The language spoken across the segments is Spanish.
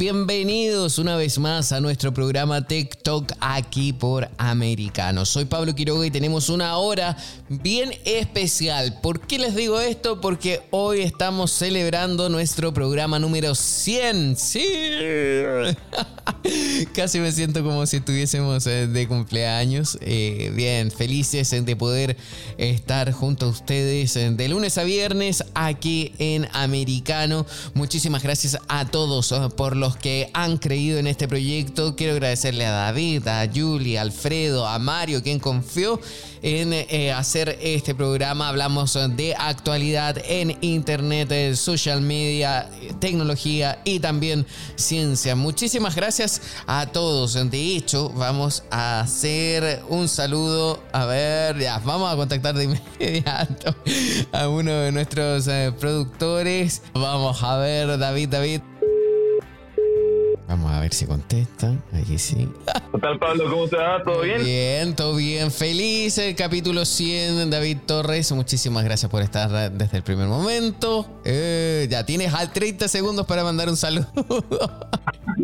Bienvenidos una vez más a nuestro programa TikTok aquí por Americano. Soy Pablo Quiroga y tenemos una hora bien especial. ¿Por qué les digo esto? Porque hoy estamos celebrando nuestro programa número 100. Sí. Casi me siento como si estuviésemos eh, de cumpleaños. Eh, bien, felices de poder estar junto a ustedes eh, de lunes a viernes aquí en Americano. Muchísimas gracias a todos por los que han creído en este proyecto. Quiero agradecerle a David, a Julie, a Alfredo, a Mario, quien confió en eh, hacer este programa. Hablamos de actualidad en internet, social media, tecnología y también ciencia. Muchísimas gracias a todos. De hecho, vamos a hacer un saludo. A ver, ya, vamos a contactar de inmediato a uno de nuestros eh, productores. Vamos a ver, David, David. Vamos a ver si contestan. Aquí sí. ¿Qué tal, Pablo? ¿Cómo va? ¿Todo bien? Bien, todo bien. Feliz el capítulo 100, David Torres. Muchísimas gracias por estar desde el primer momento. Eh, ya tienes al 30 segundos para mandar un saludo.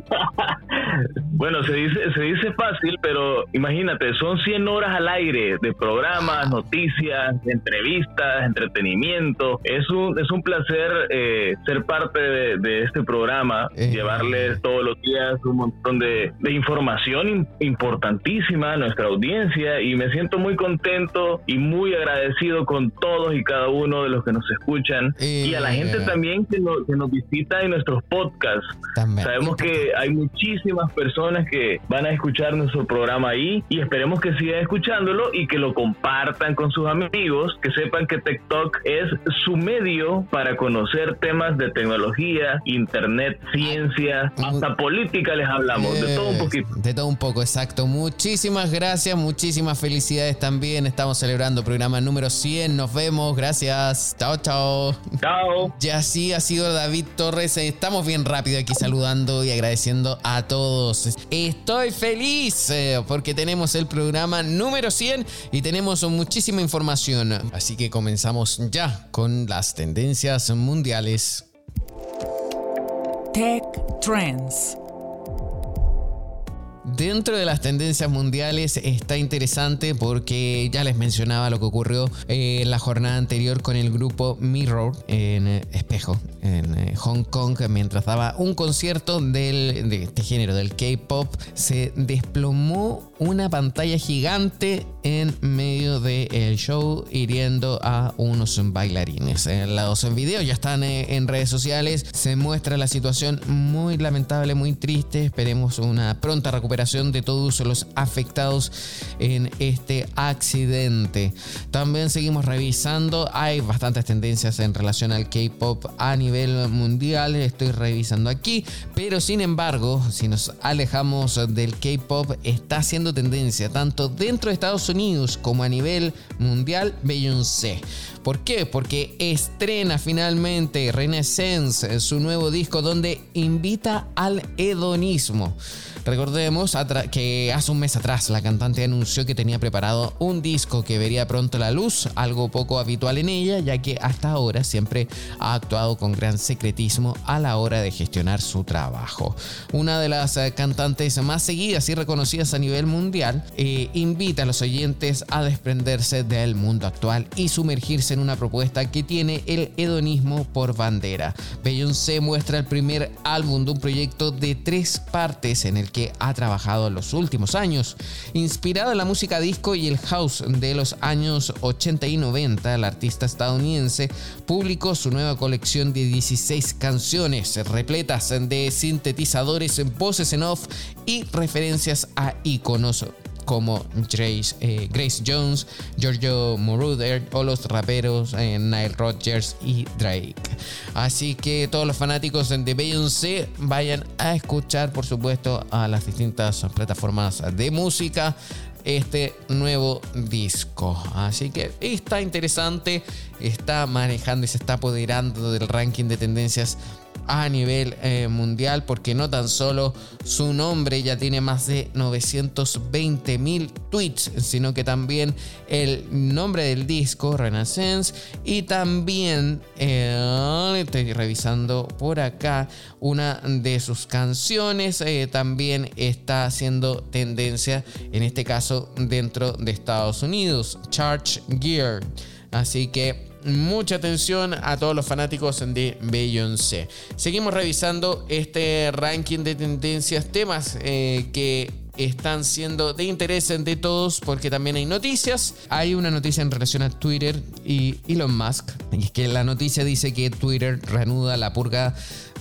bueno, se dice, se dice fácil, pero imagínate, son 100 horas al aire de programas, noticias, entrevistas, entretenimiento. Es un, es un placer eh, ser parte de, este programa, eh. llevarles todos los días un montón de, información importantísima a nuestra audiencia y me siento muy contento y muy agradecido con todos y cada uno de los que nos escuchan y a la gente eh. también que, que nos visita en nuestros podcasts. Sabemos que hay muchísimas personas que van a escuchar nuestro programa ahí y esperemos que sigan escuchándolo y que lo compartan con sus amigos, que sepan que TikTok es su medio para conocer temas de tecnología, internet, ciencia, hasta política les hablamos, de todo un poquito. De todo un poco, exacto. Muchísimas gracias, muchísimas felicidades también. Estamos celebrando programa número 100. Nos vemos, gracias. Chao, chao. Chao. Y así ha sido David Torres. Estamos bien rápido aquí saludando y agradeciendo a todos. Estoy feliz eh, porque tenemos el programa número 100 y tenemos muchísima información. Así que comenzamos ya con las tendencias mundiales. Tech Trends. Dentro de las tendencias mundiales está interesante porque ya les mencionaba lo que ocurrió eh, la jornada anterior con el grupo Mirror en eh, Espejo en eh, Hong Kong mientras daba un concierto de este género del K-pop se desplomó una pantalla gigante en medio del show hiriendo a unos bailarines. Los videos ya están en redes sociales, se muestra la situación muy lamentable, muy triste. Esperemos una pronta recuperación de todos los afectados en este accidente. También seguimos revisando, hay bastantes tendencias en relación al K-Pop a nivel mundial, estoy revisando aquí, pero sin embargo, si nos alejamos del K-Pop, está haciendo tendencia tanto dentro de Estados Unidos como a nivel mundial Beyoncé. ¿Por qué? Porque estrena finalmente Renaissance, su nuevo disco donde invita al hedonismo. Recordemos que hace un mes atrás la cantante anunció que tenía preparado un disco que vería pronto la luz, algo poco habitual en ella, ya que hasta ahora siempre ha actuado con gran secretismo a la hora de gestionar su trabajo. Una de las eh, cantantes más seguidas y reconocidas a nivel mundial eh, invita a los oyentes a desprenderse del mundo actual y sumergirse en una propuesta que tiene el hedonismo por bandera. Beyoncé muestra el primer álbum de un proyecto de tres partes en el que ha trabajado trabajado en los últimos años. Inspirado en la música disco y el house de los años 80 y 90, el artista estadounidense publicó su nueva colección de 16 canciones repletas de sintetizadores, voces en off y referencias a iconos como Grace, eh, Grace Jones, Giorgio Moroder o los raperos eh, Nile Rodgers y Drake. Así que todos los fanáticos de Beyoncé vayan a escuchar, por supuesto, a las distintas plataformas de música este nuevo disco. Así que está interesante, está manejando y se está apoderando del ranking de tendencias a nivel eh, mundial porque no tan solo su nombre ya tiene más de 920 mil tweets, sino que también el nombre del disco, Renaissance, y también eh, estoy revisando por acá una de sus canciones, eh, también está haciendo tendencia, en este caso dentro de Estados Unidos, Charge Gear. Así que mucha atención a todos los fanáticos de Beyoncé. Seguimos revisando este ranking de tendencias, temas eh, que están siendo de interés de todos porque también hay noticias. Hay una noticia en relación a Twitter y Elon Musk. Y es que la noticia dice que Twitter reanuda la purga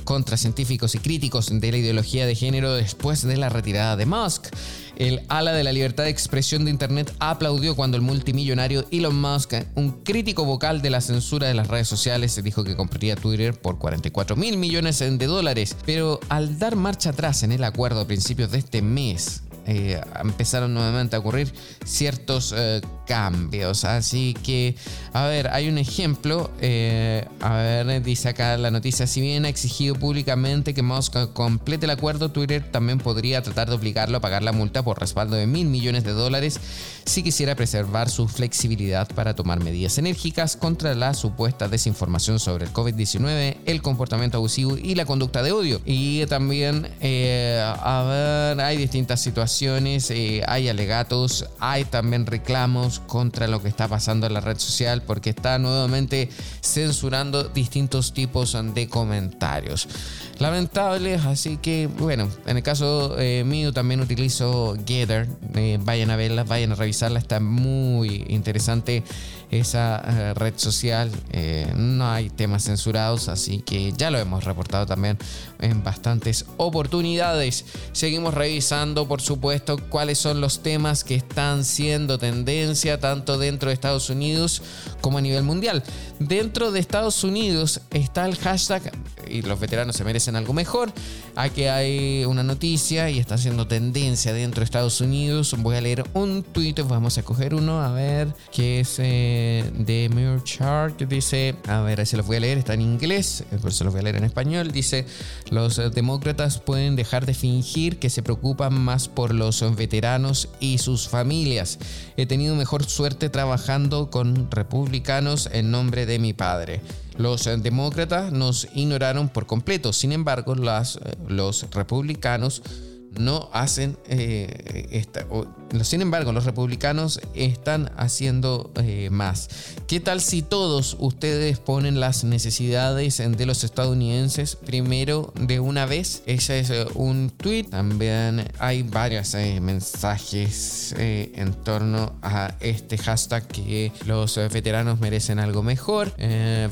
contra científicos y críticos de la ideología de género después de la retirada de Musk. El ala de la libertad de expresión de Internet aplaudió cuando el multimillonario Elon Musk, un crítico vocal de la censura de las redes sociales, dijo que compraría Twitter por 44 mil millones de dólares. Pero al dar marcha atrás en el acuerdo a principios de este mes, eh, empezaron nuevamente a ocurrir ciertos eh, cambios. Así que, a ver, hay un ejemplo. Eh, a ver, dice acá la noticia: si bien ha exigido públicamente que Musk complete el acuerdo, Twitter también podría tratar de obligarlo a pagar la multa por respaldo de mil millones de dólares si quisiera preservar su flexibilidad para tomar medidas enérgicas contra la supuesta desinformación sobre el COVID-19, el comportamiento abusivo y la conducta de odio. Y también, a ver, hay distintas situaciones eh, hay alegatos, hay también reclamos contra lo que está pasando en la red social porque está nuevamente censurando distintos tipos de comentarios. Lamentables, así que bueno, en el caso eh, mío también utilizo Gather, eh, vayan a verla, vayan a revisarla, está muy interesante esa eh, red social. Eh, no hay temas censurados, así que ya lo hemos reportado también en bastantes oportunidades. Seguimos revisando, por supuesto, cuáles son los temas que están siendo tendencia tanto dentro de Estados Unidos como a nivel mundial. Dentro de Estados Unidos está el hashtag y los veteranos se merecen algo mejor. Aquí hay una noticia y está haciendo tendencia dentro de Estados Unidos. Voy a leer un tuit, vamos a coger uno, a ver, que es eh, de Mirror Chart. Dice, a ver, se los voy a leer, está en inglés, por eso los voy a leer en español. Dice, los demócratas pueden dejar de fingir que se preocupan más por los veteranos y sus familias. He tenido mejor suerte trabajando con republicanos en nombre de mi padre. Los eh, demócratas nos ignoraron por completo. Sin embargo, las, eh, los republicanos no hacen eh, esta, sin embargo, los republicanos están haciendo eh, más. ¿Qué tal si todos ustedes ponen las necesidades de los estadounidenses primero de una vez? Ese es eh, un tweet. También hay varios eh, mensajes en torno a este hashtag que los veteranos merecen algo mejor.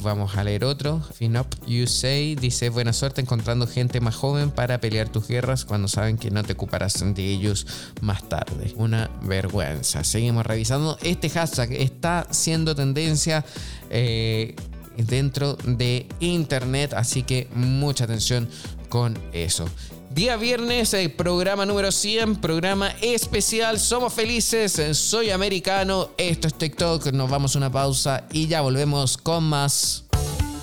vamos a leer otro. Finop You Say dice buena suerte encontrando gente más joven para pelear tus guerras cuando saben que no te ocuparás de ellos más tarde una vergüenza. Seguimos revisando. Este hashtag está siendo tendencia eh, dentro de Internet, así que mucha atención con eso. Día viernes, el programa número 100, programa especial. Somos felices, soy americano, esto es TikTok. Nos vamos a una pausa y ya volvemos con más.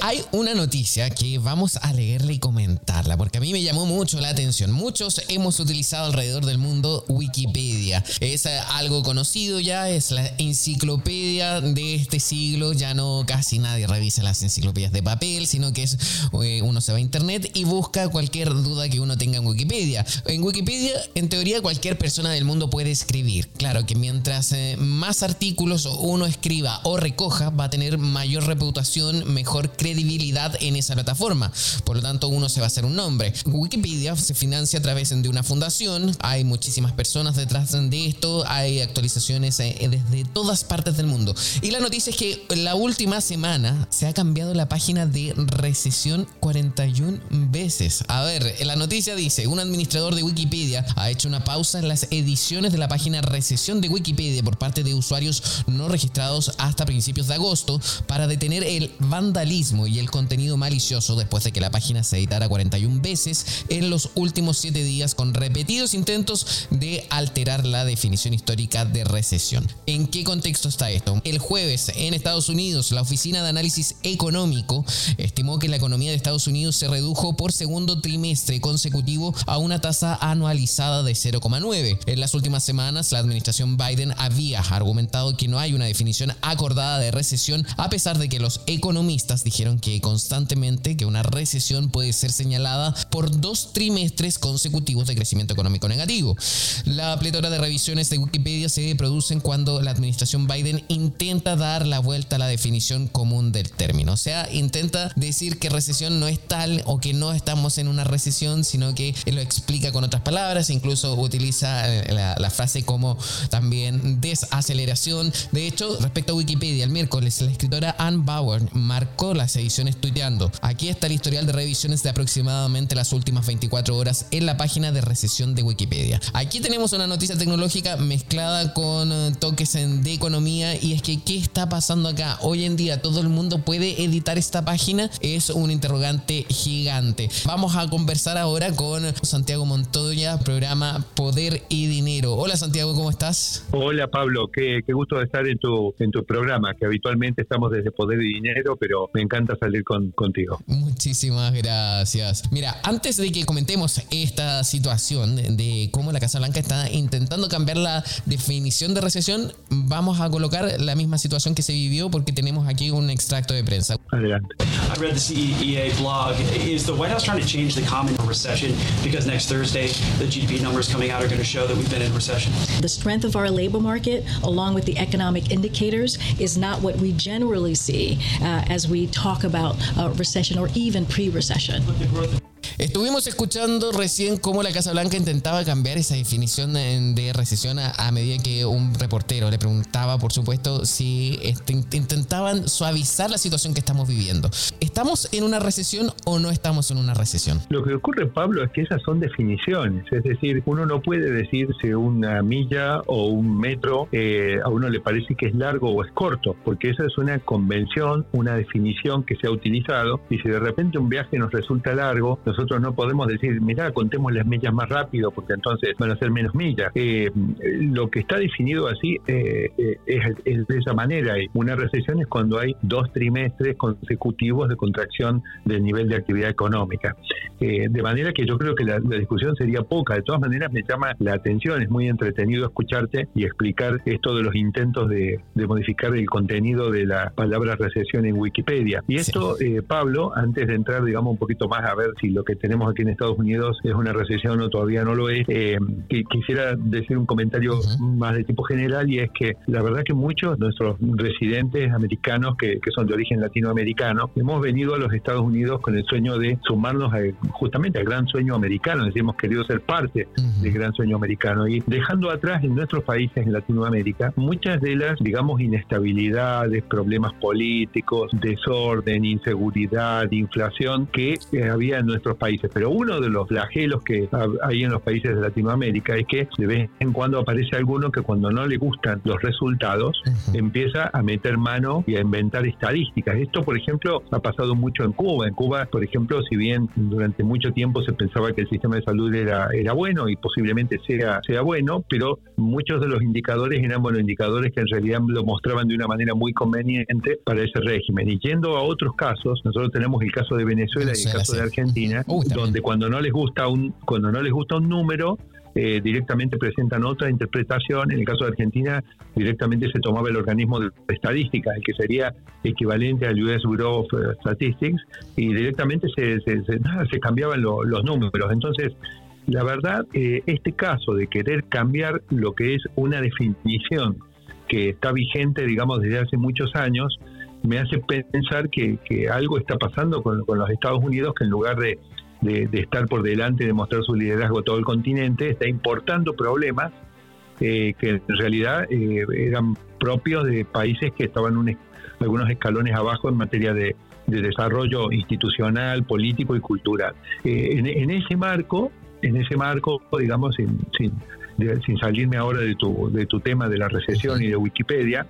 Hay una noticia que vamos a leerla y comentarla porque a mí me llamó mucho la atención. Muchos hemos utilizado alrededor del mundo Wikipedia. Es eh, algo conocido ya, es la enciclopedia de este siglo. Ya no casi nadie revisa las enciclopedias de papel, sino que eh, uno se va a internet y busca cualquier duda que uno tenga en Wikipedia. En Wikipedia, en teoría, cualquier persona del mundo puede escribir. Claro que mientras eh, más artículos uno escriba o recoja, va a tener mayor reputación, mejor credibilidad credibilidad en esa plataforma. Por lo tanto, uno se va a hacer un nombre. Wikipedia se financia a través de una fundación. Hay muchísimas personas detrás de esto. Hay actualizaciones eh, desde todas partes del mundo. Y la noticia es que la última semana se ha cambiado la página de recesión 41 veces. A ver, la noticia dice, un administrador de Wikipedia ha hecho una pausa en las ediciones de la página recesión de Wikipedia por parte de usuarios no registrados hasta principios de agosto para detener el vandalismo y el contenido malicioso después de que la página se editara 41 veces en los últimos 7 días con repetidos intentos de alterar la definición histórica de recesión. ¿En qué contexto está esto? El jueves en Estados Unidos, la Oficina de Análisis Económico estimó que la economía de Estados Unidos se redujo por segundo trimestre consecutivo a una tasa anualizada de 0,9. En las últimas semanas, la administración Biden había argumentado que no hay una definición acordada de recesión a pesar de que los economistas dijeron que constantemente que una recesión puede ser señalada por dos trimestres consecutivos de crecimiento económico negativo. La pletora de revisiones de Wikipedia se producen cuando la administración Biden intenta dar la vuelta a la definición común del término. O sea, intenta decir que recesión no es tal o que no estamos en una recesión, sino que lo explica con otras palabras, incluso utiliza la, la frase como también desaceleración. De hecho, respecto a Wikipedia, el miércoles la escritora Ann Bauer marcó las ediciones tuiteando. Aquí está el historial de revisiones de aproximadamente las últimas 24 horas en la página de recesión de Wikipedia. Aquí tenemos una noticia tecnológica mezclada con eh, toques de economía y es que ¿qué está pasando acá? Hoy en día todo el mundo puede editar esta página, es un interrogante gigante. Vamos a conversar ahora con Santiago Montoya, programa Poder y Dinero. Hola Santiago, ¿cómo estás? Hola Pablo, qué, gusto estar en tu, en tu programa, que habitualmente estamos desde Poder y Dinero, pero me encanta salir con, contigo. Muchísimas gracias. Mira, antes de que comentemos esta situación de cómo la Casa Blanca está intentando cambiar la definición de recesión, vamos a colocar la misma situación que se vivió porque tenemos aquí un extracto de prensa. Adelante. I read the CEA blog. Is the White House trying to change the common recession because next Thursday the GDP numbers coming out are going to show that we've been in recession? The strength of our labor market, along with the economic indicators, is not what we generally see uh, as we talk about uh, recession or even pre-recession. Estuvimos escuchando recién cómo la Casa Blanca intentaba cambiar esa definición de recesión a, medida que un reportero le preguntaba, por supuesto, si este, intentaban suavizar la situación que estamos viviendo. ¿Estamos en una recesión o no estamos en una recesión? Lo que ocurre, Pablo, es que esas son definiciones. Es decir, uno no puede decir si una milla o un metro eh, a uno le parece que es largo o es corto, porque esa es una convención, una definición que se ha utilizado. Y si de repente un viaje nos resulta largo, nosotros nosotros no podemos decir, mira, contemos las millas más rápido porque entonces van a ser menos millas. Eh, lo que está definido así eh, es, de esa manera. Una recesión es cuando hay dos trimestres consecutivos de contracción del nivel de actividad económica. de manera que yo creo que la, discusión sería poca. De todas maneras, me llama la atención, es muy entretenido escucharte y explicar esto de los intentos de, modificar el contenido de la palabra recesión en Wikipedia. Y esto, Pablo, antes de entrar, digamos, un poquito más a ver si lo que tenemos aquí en Estados Unidos es una recesión o todavía no lo es, eh, quisiera decir un comentario más de tipo general y es que la verdad que muchos de nuestros residentes americanos que, son de origen latinoamericano hemos venido a los Estados Unidos con el sueño de sumarnos justamente al gran sueño americano, decir, hemos querido ser parte del gran sueño americano. Y dejando atrás en nuestros países en Latinoamérica muchas de las, digamos, inestabilidades, problemas políticos, desorden, inseguridad, inflación que eh, había en nuestros países. Pero uno de los flagelos que hay en los países de Latinoamérica es que de vez en cuando aparece alguno que cuando no le gustan los resultados empieza a meter mano y a inventar estadísticas. Esto, por ejemplo, ha pasado mucho en Cuba. En Cuba, por ejemplo, si bien durante mucho tiempo se pensaba que el sistema de salud era, era bueno y posiblemente sea, sea bueno, pero muchos de los indicadores eran buenos indicadores que en realidad lo mostraban de una manera muy conveniente para ese régimen. Y yendo a otros casos, nosotros tenemos el caso de Venezuela y el caso de Argentina, donde cuando no les gusta un, cuando no les gusta un número, eh, directamente presentan otra interpretación. En el caso de Argentina, directamente se tomaba el organismo de estadística, el que sería equivalente al US Bureau of Statistics, y directamente se, se, cambiaban los números. Entonces, la verdad, eh, este caso de querer cambiar lo que es una definición que está vigente, digamos, desde hace muchos años, me hace pensar que, algo está pasando con, los Estados Unidos, que en lugar de, estar por delante de mostrar su liderazgo a todo el continente, está importando problemas eh, que en realidad eh, eran propios de países que estaban algunos escalones abajo en materia de, desarrollo institucional, político y cultural. Eh, en, ese marco, en ese marco, digamos, sin, sin, sin salirme ahora de tu, de tu tema de la recesión y de Wikipedia,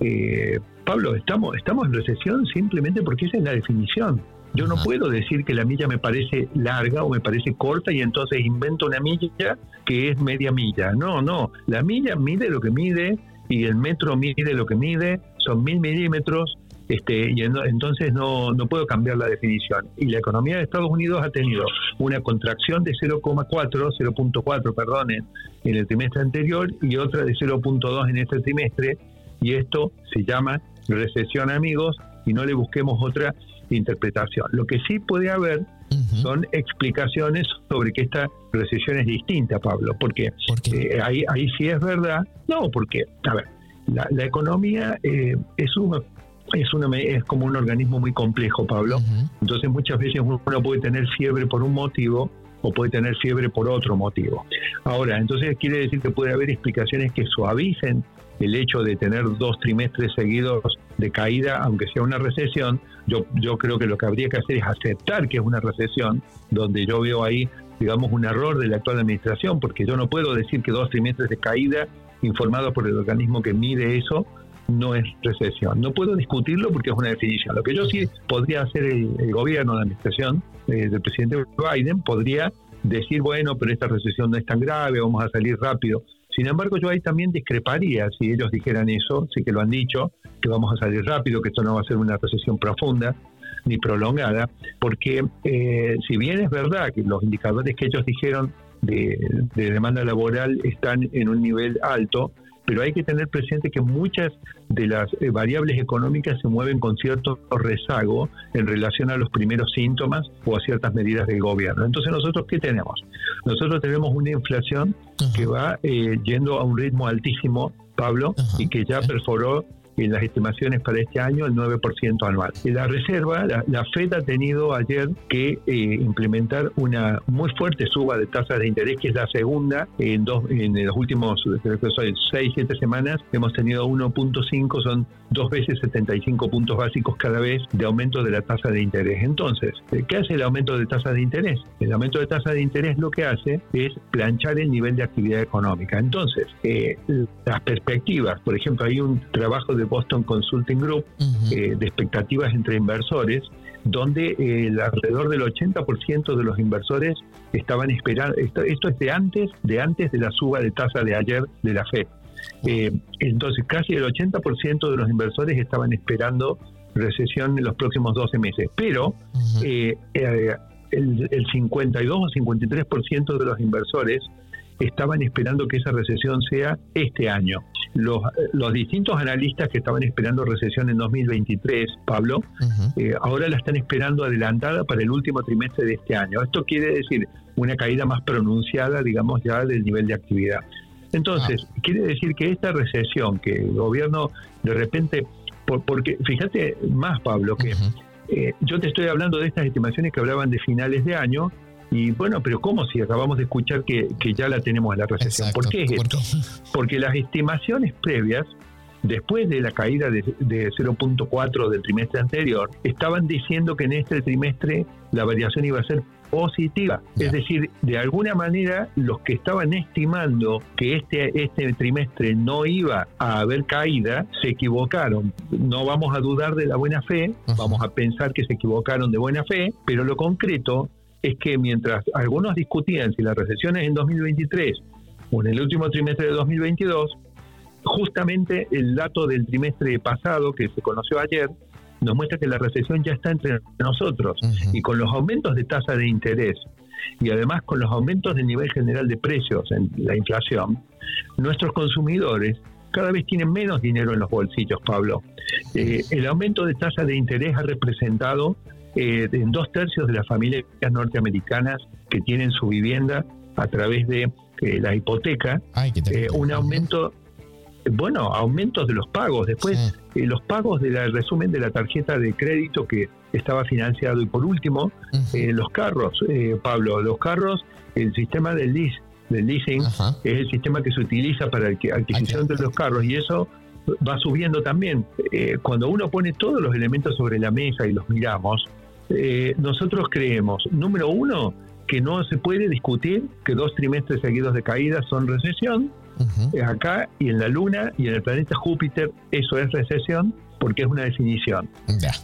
eh, Pablo, estamos, estamos en recesión simplemente porque esa es la definición. Yo no puedo decir que la milla me parece larga o me parece corta y entonces invento una milla que es media milla. No, no. La milla mide lo que mide y el metro mide lo que mide. Son mil milímetros. Este, y entonces no, no puedo cambiar la definición. Y la economía de Estados Unidos ha tenido una contracción de 0,4, 0.4, perdón, en el trimestre anterior y otra de 0.2 en este trimestre y esto se llama recesión, amigos, y no le busquemos otra interpretación. Lo que sí puede haber son explicaciones sobre que esta recesión es distinta, Pablo, porque eh, ahí, ahí sí es verdad. No, porque, a ver, la, economía eh, es uno es, una, es como un organismo muy complejo, Pablo. Entonces muchas veces uno puede tener fiebre por un motivo o puede tener fiebre por otro motivo. Ahora, entonces quiere decir que puede haber explicaciones que suavicen el hecho de tener dos trimestres seguidos de caída, aunque sea una recesión, yo, creo que lo que habría que hacer es aceptar que es una recesión, donde yo veo ahí, digamos, un error de la actual administración, porque yo no puedo decir que dos trimestres de caída informados por el organismo que mide eso no es recesión. No puedo discutirlo porque es una definición. Lo que yo sí podría hacer el, gobierno, la administración eh, del presidente Biden, podría decir, bueno, pero esta recesión no es tan grave, vamos a salir rápido. Sin embargo, yo ahí también discreparía si ellos dijeran eso, sí que lo han dicho, que vamos a salir rápido, que esto no va a ser una recesión profunda ni prolongada, porque eh, si bien es verdad que los indicadores que ellos dijeron de, de demanda laboral están en un nivel alto, pero hay que tener presente que muchas de las eh, variables económicas se mueven con cierto rezago en relación a los primeros síntomas o a ciertas medidas del gobierno. Entonces nosotros, ¿qué tenemos? Nosotros tenemos una inflación que va eh, yendo a un ritmo altísimo, Pablo, y que ya perforó en las estimaciones para este año el 9% anual. La reserva, la, Fed ha tenido ayer que eh, implementar una muy fuerte suba de tasas de interés, que es la segunda en, dos, en los últimos 6, 7 semanas. Hemos tenido 1.5, son dos veces 75 puntos básicos cada vez de aumento de la tasa de interés. Entonces, eh, ¿qué hace el aumento de tasa de interés? El aumento de tasa de interés lo que hace es planchar el nivel de actividad económica. Entonces, eh, las perspectivas, por ejemplo, hay un trabajo de Boston Consulting Group, eh, de expectativas entre inversores, donde el alrededor del 80% de los inversores estaban esperando, esto, esto, es de antes, de antes de la suba de tasa de ayer de la FED. Eh, entonces, casi el 80% de los inversores estaban esperando recesión en los próximos 12 meses. Pero eh, eh, el, el 52 o 53% de los inversores estaban esperando que esa recesión sea este año. Los, los distintos analistas que estaban esperando recesión en 2023, Pablo, ahora la están esperando adelantada para el último trimestre de este año. Esto quiere decir una caída más pronunciada, digamos, ya del nivel de actividad. Entonces, ah. quiere decir que esta recesión que el gobierno de repente, porque fíjate más, Pablo, que eh, yo te estoy hablando de estas estimaciones que hablaban de finales de año, y bueno, pero ¿cómo si acabamos de escuchar que, ya la tenemos en la recesión? ¿Por qué es esto? Porque las estimaciones previas, después de la caída de, de 0.4 del trimestre anterior, estaban diciendo que en este trimestre la variación iba a ser positiva. Es decir, de alguna manera los que estaban estimando que este, este trimestre no iba a haber caída, se equivocaron. No vamos a dudar de la buena fe, vamos a pensar que se equivocaron de buena fe, pero lo concreto es que mientras algunos discutían si la recesión es en 2023 o en el último trimestre de 2022, justamente el dato del trimestre pasado que se conoció ayer nos muestra que la recesión ya está entre nosotros y con los aumentos de tasa de interés y además con los aumentos del nivel general de precios en la inflación, nuestros consumidores cada vez tienen menos dinero en los bolsillos, Pablo. Eh, el aumento de tasa de interés ha representado eh, en dos tercios de las familias norteamericanas que tienen su vivienda a través de eh, la hipoteca, un aumento bueno, aumentos de los pagos. Después, eh, los pagos del resumen de la tarjeta de crédito que estaba financiado. Y por último, eh, los carros, eh, Pablo, los carros, el sistema del, lease, del leasing es el sistema que se utiliza para la adquisición de los carros y eso va subiendo también. cuando uno pone todos los elementos sobre la mesa y los miramos, nosotros creemos, número uno, que no se puede discutir que dos trimestres seguidos de caída son recesión es acá y en la Luna y en el planeta Júpiter eso es recesión porque es una definición.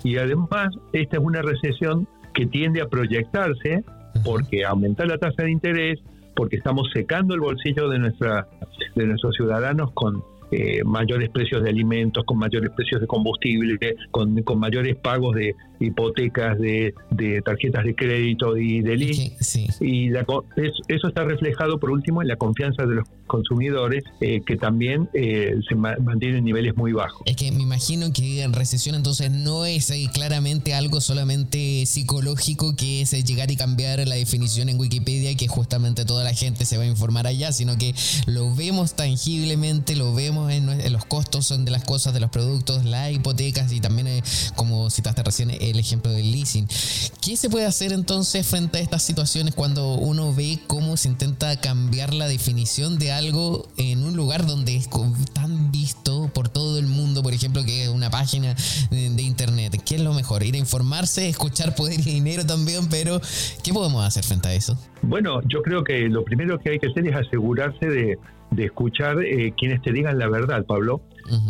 Y además esta es una recesión que tiende a proyectarse porque aumenta la tasa de interés, porque estamos secando el bolsillo de, nuestra, de nuestros ciudadanos con eh, mayores precios de alimentos, con mayores precios de combustible, con, con mayores pagos de hipotecas, de, tarjetas de crédito y de. Y eso está reflejado, por último, en la confianza de los consumidores, eh, que también eh, se mantienen en niveles muy bajos. Es que me imagino que en recesión entonces no es claramente algo solamente psicológico, que es llegar y cambiar la definición en Wikipedia y que justamente toda la gente se va a informar allá, sino que lo vemos tangiblemente, lo vemos en, los costos son de las cosas, de los productos, las hipotecas y también, eh, como citaste recién, el ejemplo del leasing. ¿Qué se puede hacer entonces frente a estas situaciones cuando uno ve cómo se intenta cambiar la definición de algo en un lugar donde es tan visto por todo el mundo, por ejemplo, que es una página de, de internet? ¿Qué es lo mejor? Ir a informarse, escuchar poder y dinero también, pero ¿qué podemos hacer frente a eso? Bueno, yo creo que lo primero que hay que hacer es asegurarse de de escuchar eh, quienes te digan la verdad, Pablo,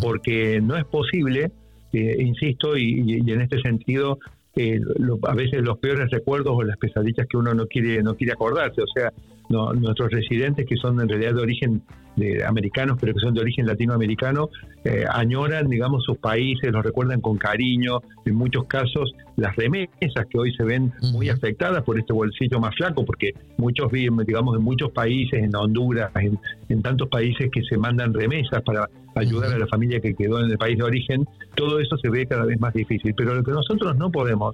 porque no es posible, insisto, y, en este sentido, eh, a veces los peores recuerdos o las pesadillas que uno no quiere no quiere acordarse, o sea, nuestros residentes que son en realidad de origen de americanos, pero que son de origen latinoamericano, eh, añoran, digamos, sus países, los recuerdan con cariño. En muchos casos, las remesas que hoy se ven muy afectadas por este bolsillo más flaco, porque muchos viven, digamos, en muchos países, en Honduras, en, tantos países que se mandan remesas para ayudar a la familia que quedó en el país de origen, todo eso se ve cada vez más difícil. Pero lo que nosotros no podemos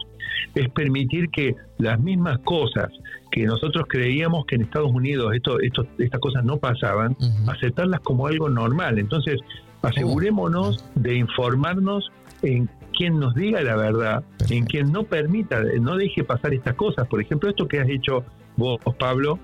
es permitir que las mismas cosas que nosotros creíamos que en Estados Unidos esto, esto, estas cosas no pasaban, aceptarlas como algo normal. Entonces, asegurémonos de informarnos en quien nos diga la verdad, en quien no permita, no deje pasar estas cosas. Por ejemplo, esto que has hecho vos, Pablo,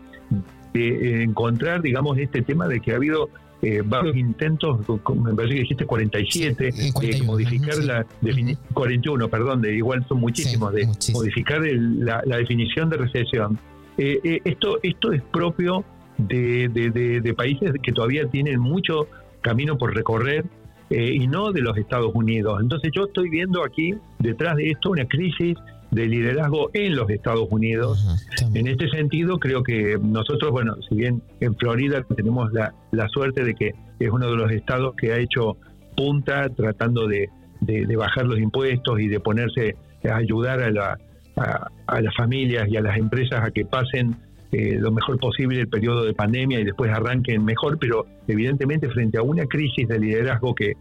de encontrar, digamos, este tema de que ha habido eh, varios intentos, me parece que dijiste 47, de modificar la definición, 41, perdón, de igual son muchísimos, de modificar la, definición de recesión. Eh, eh, esto, esto es propio de, países que todavía tienen mucho camino por recorrer y no de los Estados Unidos. Entonces yo estoy viendo aquí detrás de esto una crisis de liderazgo en los Estados Unidos. en este sentido, creo que nosotros, bueno, si bien en Florida tenemos la, la suerte de que es uno de los estados que ha hecho punta tratando de, de, bajar los impuestos y de ponerse a ayudar a, la, a, las familias y a las empresas a que pasen eh, lo mejor posible el periodo de pandemia y después arranquen mejor, pero evidentemente frente a una crisis de liderazgo que,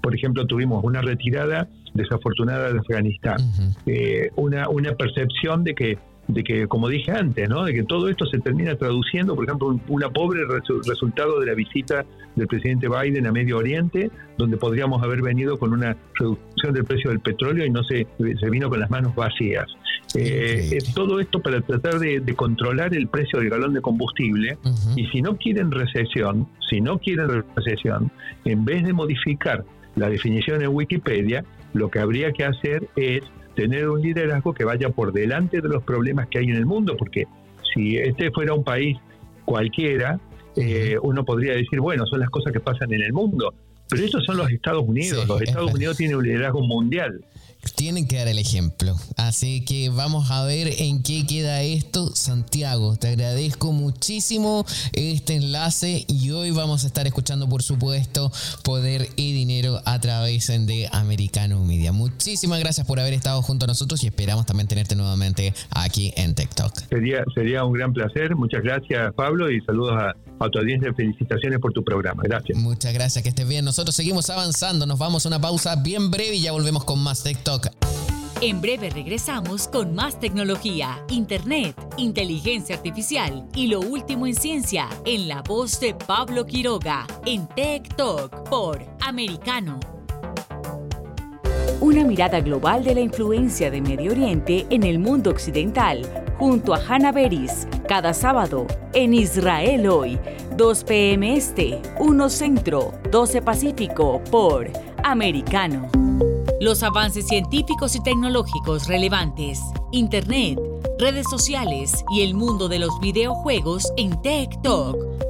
por ejemplo, tuvimos una retirada desafortunada de Afganistán, eh, una, una percepción de que de que, como dije antes, ¿no? de que todo esto se termina traduciendo, por ejemplo, un una pobre resultado de la visita del presidente Biden a Medio Oriente, donde podríamos haber venido con una reducción del precio del petróleo y no se, se vino con las manos vacías. Eh, todo esto para tratar de, controlar el precio del galón de combustible y si no quieren recesión, si no quieren recesión, en vez de modificar la definición en Wikipedia, lo que habría que hacer es tener un liderazgo que vaya por delante de los problemas que hay en el mundo, porque si este fuera un país cualquiera, eh, uno podría decir, bueno, son las cosas que pasan en el mundo, pero esos son los Estados Unidos, los Estados Unidos tienen un liderazgo mundial tienen que dar el ejemplo. Así que vamos a ver en qué queda esto. Santiago, te agradezco muchísimo este enlace y hoy vamos a estar escuchando, por supuesto, Poder y Dinero a través de Americano Media. Muchísimas gracias por haber estado junto a nosotros y esperamos también tenerte nuevamente aquí en TikTok. Sería, sería un gran placer. Muchas gracias, Pablo, y saludos a, a tu audiencia. Felicitaciones por tu programa. Gracias. Muchas gracias, que estés bien. Nosotros seguimos avanzando. Nos vamos a una pausa bien breve y ya volvemos con más TikTok en breve regresamos con más tecnología, internet, inteligencia artificial y lo último en ciencia en la voz de Pablo Quiroga en Tech Talk por Americano. Una mirada global de la influencia de Medio Oriente en el mundo occidental, junto a Hannah Beris, cada sábado en Israel hoy, 2 p.m. Este, 1 Centro, 12 Pacífico por Americano. Los avances científicos y tecnológicos relevantes, Internet, redes sociales y el mundo de los videojuegos en Tech Talk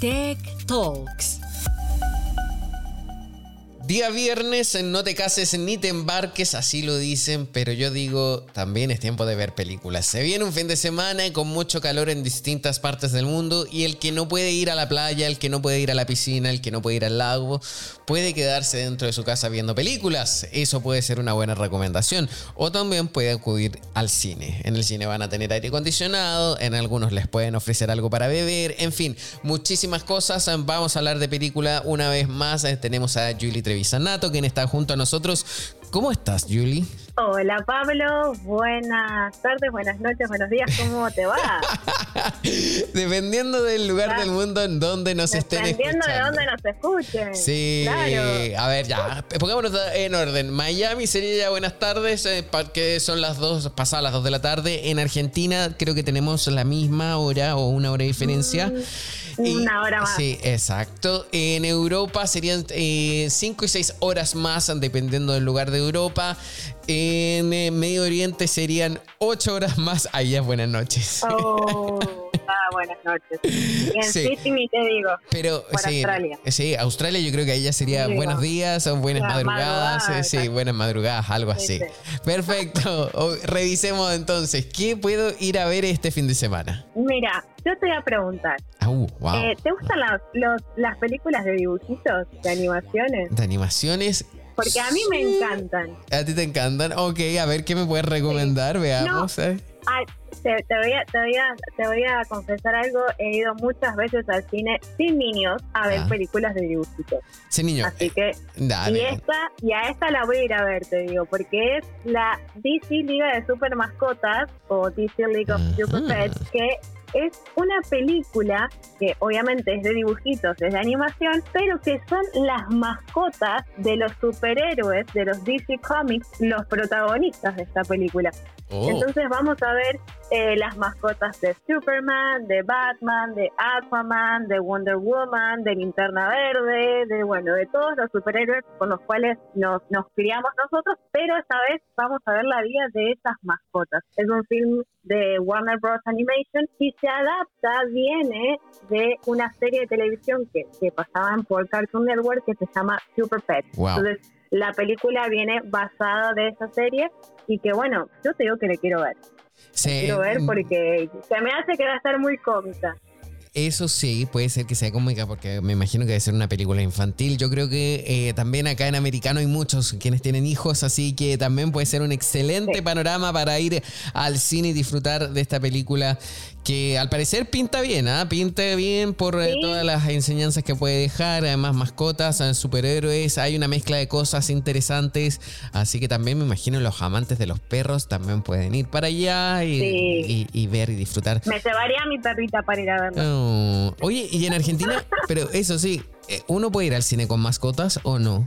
Tech Talks. Día viernes, no te cases ni te embarques, así lo dicen, pero yo digo, también es tiempo de ver películas. Se viene un fin de semana con mucho calor en distintas partes del mundo y el que no puede ir a la playa, el que no puede ir a la piscina, el que no puede ir al lago, puede quedarse dentro de su casa viendo películas. Eso puede ser una buena recomendación. O también puede acudir al cine. En el cine van a tener aire acondicionado, en algunos les pueden ofrecer algo para beber, en fin, muchísimas cosas. Vamos a hablar de película una vez más. Tenemos a Julie Trevi Sanato, quien está junto a nosotros. ¿Cómo estás, Julie? Hola Pablo, buenas tardes, buenas noches, buenos días, ¿cómo te va? Dependiendo del lugar del mundo en donde nos estén escuchando. Dependiendo de dónde nos escuchen. Sí, claro. a ver, ya, pongámonos en orden. Miami sería ya buenas tardes, eh, que son las dos, pasadas las dos de la tarde. En Argentina creo que tenemos la misma hora o una hora de diferencia. Mm, una hora más. Sí, exacto. En Europa serían eh, cinco y seis horas más, dependiendo del lugar de Europa. En eh, Medio Oriente serían ocho horas más. Ahí es buenas noches. Oh, ah, buenas noches. Y en sí. Sydney te digo. Pero por sí, Australia. sí, Australia yo creo que ahí ya sería buenos días o buenas madrugadas. sí, exacto. buenas madrugadas, algo Sí, así. sí. Perfecto. O- Revisemos entonces. ¿Qué puedo ir a ver este fin de semana? Mira, yo te voy a preguntar, Ah, uh, wow. eh, ¿te gustan las, los- las películas de dibujitos, de animaciones? de animaciones. Porque a mí me encantan. ¿A ti te encantan? Ok, a ver qué me puedes recomendar. Veamos. eh. Ay, te, te voy a, te, voy a, te voy a confesar algo, he ido muchas veces al cine sin niños a ver Ah. películas de dibujitos. Sí, niño. Así que, Dale. y esta, y a esta la voy a ir a ver, te digo, porque es la DC Liga de Super Mascotas, o DC League of Super. Pets, que es una película que obviamente es de dibujitos, es de animación, pero que son las mascotas de los superhéroes de los DC Comics, los protagonistas de esta película. Oh. Entonces vamos a ver eh, las mascotas de Superman, de Batman, de Aquaman, de Wonder Woman, de Linterna Verde, de bueno, de todos los superhéroes con los cuales nos, nos criamos nosotros, pero esta vez vamos a ver la vida de esas mascotas. Es un film de Warner Bros. Animation y se adapta, viene de una serie de televisión que, que pasaban por Cartoon Network que se llama Super Pets. Wow. Entonces, la película viene basada de esa serie y que bueno, yo te digo que le quiero ver. Sí, Quiero ver porque se me hace que va a estar muy cómica. Eso sí, puede ser que sea cómica porque me imagino que debe ser una película infantil. Yo creo que eh, también acá en americano hay muchos quienes tienen hijos, así que también puede ser un excelente Sí. panorama para ir al cine y disfrutar de esta película que al parecer pinta bien, ¿ah? Pinta bien por eh, Sí. todas las enseñanzas que puede dejar, además mascotas, eh, superhéroes, hay una mezcla de cosas interesantes, así que también me imagino los amantes de los perros también pueden ir para allá y, Sí. y- y ver y disfrutar. Me llevaría a mi perrita para ir a verla. Oh, Oye, y en Argentina, pero eso sí, eh, ¿uno puede ir al cine con mascotas o no?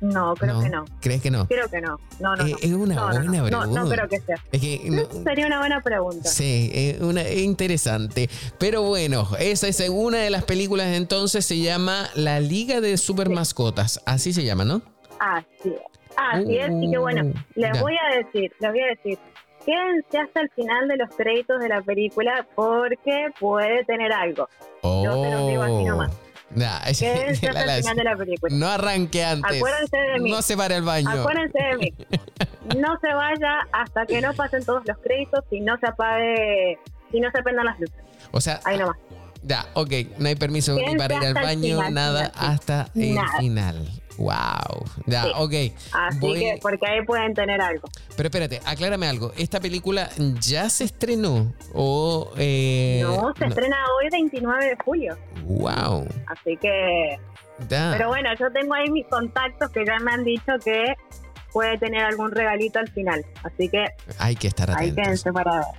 No, creo que no. ¿Crees que no? Creo que no. No, no, Eh, no. es una No, no, buena no. No, pregunta. no creo que sea. Es que no- Sería una buena pregunta. Sí, es interesante. Pero bueno, esa es una de las películas entonces, se llama La Liga de Super Mascotas. Así se llama, ¿no? Así es. Así es. Y que bueno, Uh, les ya. voy a decir, les voy a decir. Quédense hasta el final de los créditos de la película porque puede tener algo. Yo te lo digo así nomás. Nah, la- la- el final de la película. no arranque antes. Acuérdense de mí. No se pare al baño. Acuérdense de mí. No se vaya hasta que no pasen todos los créditos y no se apague, y no se prendan las luces. O sea, Ahí nomás. Ya, ok, no hay permiso ni para ir al el baño, final, nada, hasta el Nada. final. Wow. Ya, Sí. ok. Así Voy- que, porque ahí pueden tener algo. Pero espérate, aclárame algo. ¿Esta película ya se estrenó? O. Eh, no, se estrena hoy 29 de julio. Wow. Así que. Ya. Pero bueno, yo tengo ahí mis contactos que ya me han dicho que puede tener algún regalito al final. Así que Hay que estar atentos.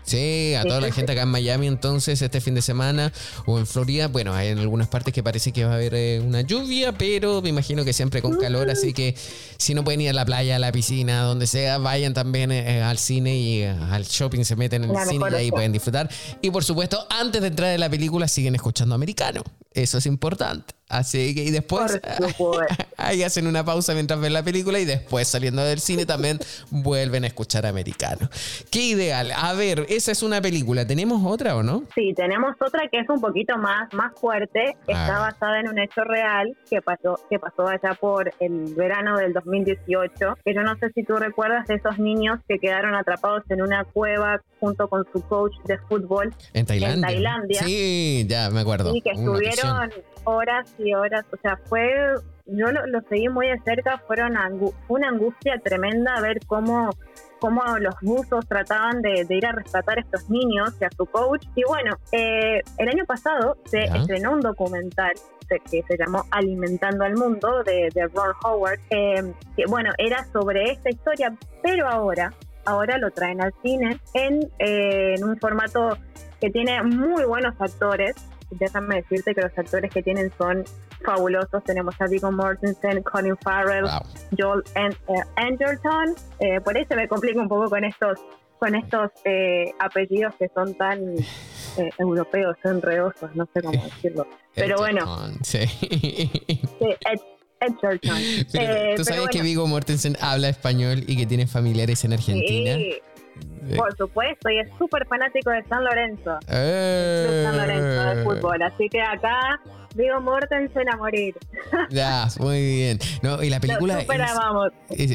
Sí, a toda la gente acá en Miami entonces este fin de semana o en Florida, bueno, hay en algunas partes que parece que va a haber eh, una lluvia, pero me imagino que siempre con calor, así que si no pueden ir a la playa, a la piscina, donde sea, vayan también eh, al cine y eh, al shopping, se meten en el cine y ahí pueden disfrutar. Y por supuesto, antes de entrar en la película siguen escuchando americano, eso es importante. Así que y después ahí hacen una pausa mientras ven la película y después saliendo del cine también vuelven a escuchar americano. Qué ideal. A ver, esa es una película. ¿Tenemos otra o no? Sí, tenemos otra que es un poquito más, más fuerte. Está basada en un hecho real que pasó, que pasó allá por el verano del 2018. Que yo no sé si tú recuerdas de esos niños que quedaron atrapados en una cueva junto con su coach de fútbol En Tailandia. Tailandia. Sí, ya me acuerdo. y que estuvieron. Horas y horas. O sea, fue. Yo lo, lo seguí muy de cerca. Fueron angu- fue una angustia tremenda ver cómo cómo los buzos trataban de, ir a rescatar a estos niños y a su coach. Y bueno, eh, el año pasado se estrenó un documental que se llamó Alimentando al Mundo de, Ron Howard, eh, que bueno, era sobre esta historia, pero ahora, ahora lo traen al cine en, eh, en un formato que tiene muy buenos actores. Déjame decirte que los actores que tienen son fabulosos. Tenemos a Viggo Mortensen, Colin Farrell, Joel Anderton. Eh, por eso me complica un poco con estos con estos eh, apellidos que son tan eh, europeos, enredosos, no sé cómo decirlo. Pero bueno. Sí. Edgerton. Tú sabes que Viggo Mortensen habla español y que tiene familiares en Argentina. Sí. Por supuesto, y es súper fanático de San Lorenzo. San Lorenzo de fútbol. Así que acá Digo Mortensen a morir. Ya, muy bien. No, y la película.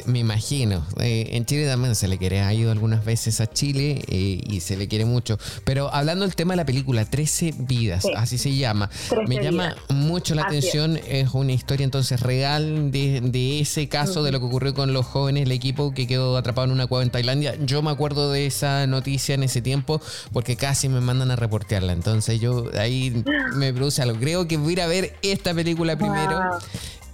me imagino. Eh, en Chile también se le quiere, ha ido algunas veces a Chile eh, y se le quiere mucho. Pero hablando del tema de la película, 13 vidas, así se llama. Me llama mucho la atención. Es. una historia entonces real de, ese caso, de lo que ocurrió con los jóvenes, el equipo que quedó atrapado en una cueva en Tailandia. Yo me acuerdo de esa noticia en ese tiempo porque casi me mandan a reportearla. Entonces yo ahí me produce algo. Creo que ir a ver esta película primero.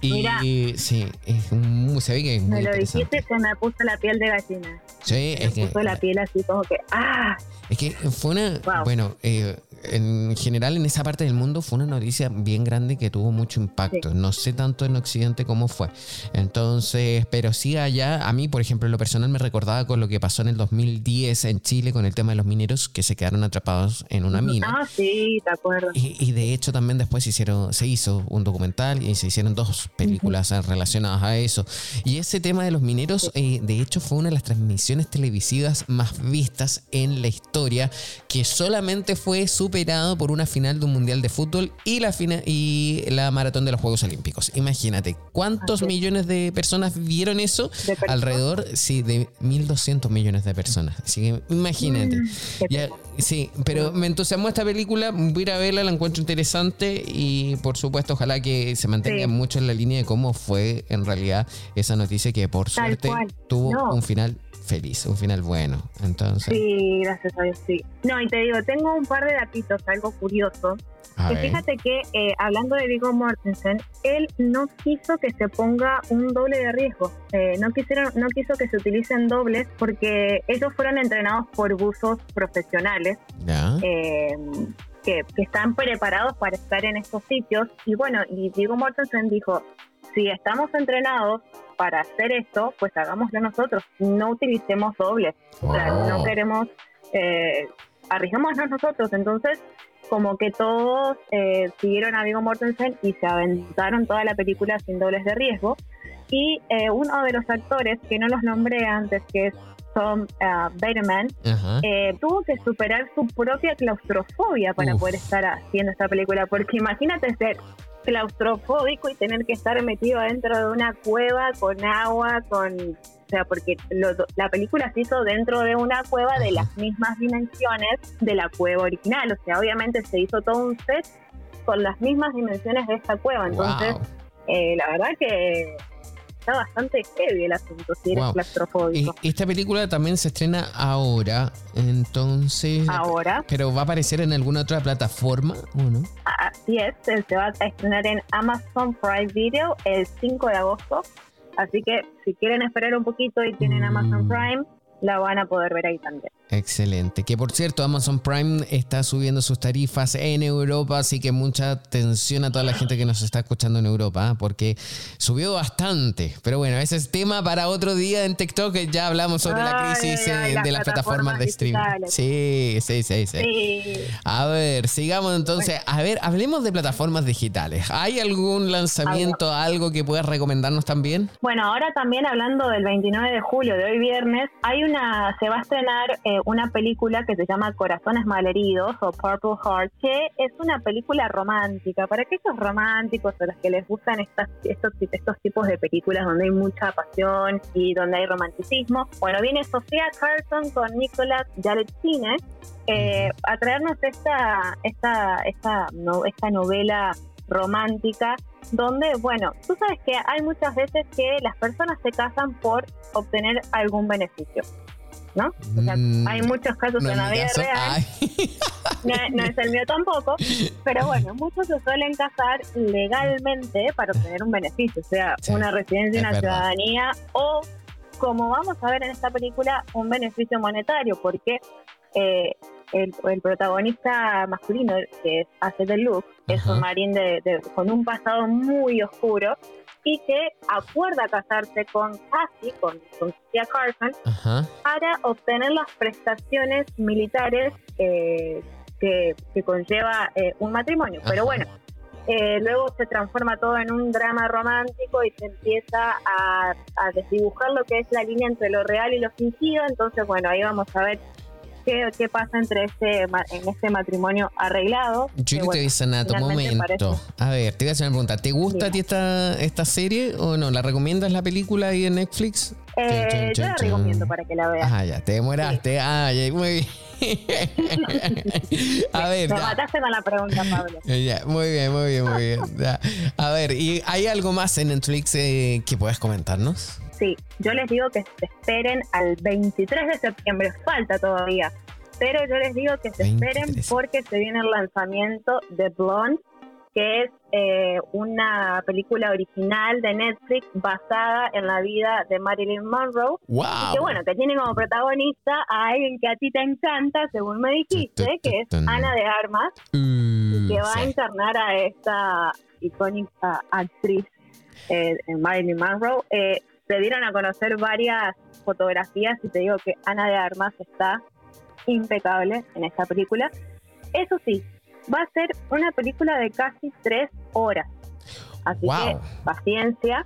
Y sí, es muy, se ve que es muy Me lo dijiste que me puso la piel de gallina. Sí, me es puso la piel así como que ¡ah! Es que fue una. Bueno, eh, en general en esa parte del mundo fue una noticia bien grande que tuvo mucho impacto. No sé tanto en Occidente cómo fue. Entonces, pero sí allá, a mí, por ejemplo, en lo personal me recordaba con lo que pasó en el 2010 en Chile con el tema de los mineros que se quedaron atrapados en una mina. Ah, sí, te acuerdo. Y, de hecho también después se, hicieron, se hizo un documental y se hicieron dos películas relacionadas a eso. Y ese tema de los mineros, eh, de hecho, fue una de las transmisiones televisivas más vistas en la historia, que solamente fue su superado por una final de un mundial de fútbol y la, y la maratón de los Juegos Olímpicos. Imagínate, ¿cuántos millones de personas vieron eso? Alrededor, sí, de 1.200 millones de personas. Así que imagínate. Mm, sí, pero me entusiasmó esta película, voy a ir a verla, la encuentro interesante y por supuesto ojalá que se mantenga mucho en la línea de cómo fue en realidad esa noticia que por suerte tuvo un final feliz, un final bueno. Entonces. Sí, gracias a Dios, sí. No, y te digo, tengo un par de datitos, algo curioso. que fíjate que eh, hablando de Viggo Mortensen, él no quiso que se ponga un doble de riesgo. Eh, no quisieron, no quiso que se utilicen dobles porque ellos fueron entrenados por buzos profesionales. Eh, que, que, están preparados para estar en estos sitios. Y bueno, y Viggo Mortensen dijo, si estamos entrenados para hacer esto, pues hagámoslo nosotros, no utilicemos dobles, o sea, no queremos, eh, arriesguémonos nosotros, entonces como que todos eh, siguieron a Viggo Mortensen y se aventaron toda la película sin dobles de riesgo, y eh, uno de los actores, que no los nombré antes, que es Tom uh, Bateman, eh, tuvo que superar su propia claustrofobia para poder estar haciendo esta película, porque imagínate ser claustrofóbico y tener que estar metido adentro de una cueva con agua, con... O sea, porque la película se hizo dentro de una cueva de las mismas dimensiones de la cueva original. O sea, obviamente se hizo todo un set con las mismas dimensiones de esta cueva. Entonces, eh, la verdad que está bastante heavy el asunto, si eres claustrofóbico. Y esta película también se estrena ahora, entonces... Ahora. ¿Pero va a aparecer en alguna otra plataforma o no? Así es, se va a estrenar en Amazon Prime Video el 5 de agosto. Así que si quieren esperar un poquito y tienen Amazon mm. Prime, la van a poder ver ahí también. Excelente. Que por cierto, Amazon Prime está subiendo sus tarifas en Europa, así que mucha atención a toda la gente que nos está escuchando en Europa, ¿eh? porque subió bastante. Pero bueno, ese es tema para otro día en TikTok. Ya hablamos sobre la crisis eh, de las plataformas, de streaming. Sí, sí, sí, sí, A ver, sigamos entonces. A ver, hablemos de plataformas digitales. ¿Hay algún lanzamiento, algo que puedas recomendarnos también? Bueno, ahora también hablando del 29 de julio, de hoy viernes, hay se va a estrenar eh, una película que se llama Corazones Malheridos o Purple Heart, que es una película romántica. Para aquellos románticos a los que les gustan estas, estos, estos tipos de películas donde hay mucha pasión y donde hay romanticismo. Bueno, viene Sofía Carson con Nicolas Jaretine eh, a traernos esta, esta, esta, no, esta novela romántica donde, bueno, tú sabes que hay muchas veces que las personas se casan por obtener algún beneficio. ¿no? O sea, Mm, hay muchos casos no en la vida real. No, no es el mío tampoco, pero bueno, muchos se suelen casar legalmente para obtener un beneficio, o sea, Sí, una residencia, es una verdad. ciudadanía o, como vamos a ver en esta película, un beneficio monetario, porque eh, el, el protagonista masculino, que es, hace de Luke, es un marín de, de- con un pasado muy oscuro y que acuerda casarse con Cassie, con, con Tia Carson, Ajá. para obtener las prestaciones militares eh, que, que conlleva eh, un matrimonio. Pero bueno, eh, luego se transforma todo en un drama romántico y se empieza a, a desdibujar lo que es la línea entre lo real y lo fingido. Entonces, bueno, ahí vamos a ver qué, qué pasa entre este en este matrimonio arreglado. que, Julie bueno, Trevis Sanato, finalmente momento. parece- A ver, te voy a hacer una pregunta. ¿Te gusta a ti esta, esta serie o no? ¿La recomiendas la película ahí en Netflix? Eh, Chun, chun, yo la recomiendo para que la veas. Ah, ya, te demoraste. Ah, ya, muy bien. a ver, ya. mataste con la pregunta, Pablo. Ya, muy bien, muy bien, muy bien. Ya. A ver, ¿y hay algo más en Netflix eh, que puedas comentarnos? Sí, yo les digo que se esperen al 23 de septiembre, falta todavía, pero yo les digo que se esperen 23. porque se viene el lanzamiento de Blonde, que es eh, una película original de Netflix basada en la vida de Marilyn Monroe. ¡Wow! Y que bueno, que tiene como protagonista a alguien que a ti te encanta, según me dijiste, que es Ana de Armas, Mm, que va a encarnar a esta icónica actriz eh, Marilyn Monroe. Eh, se dieron a conocer varias fotografías y te digo que Ana de Armas está impecable en esta película. Eso sí, va a ser una película de casi tres horas. Así Wow. que paciencia,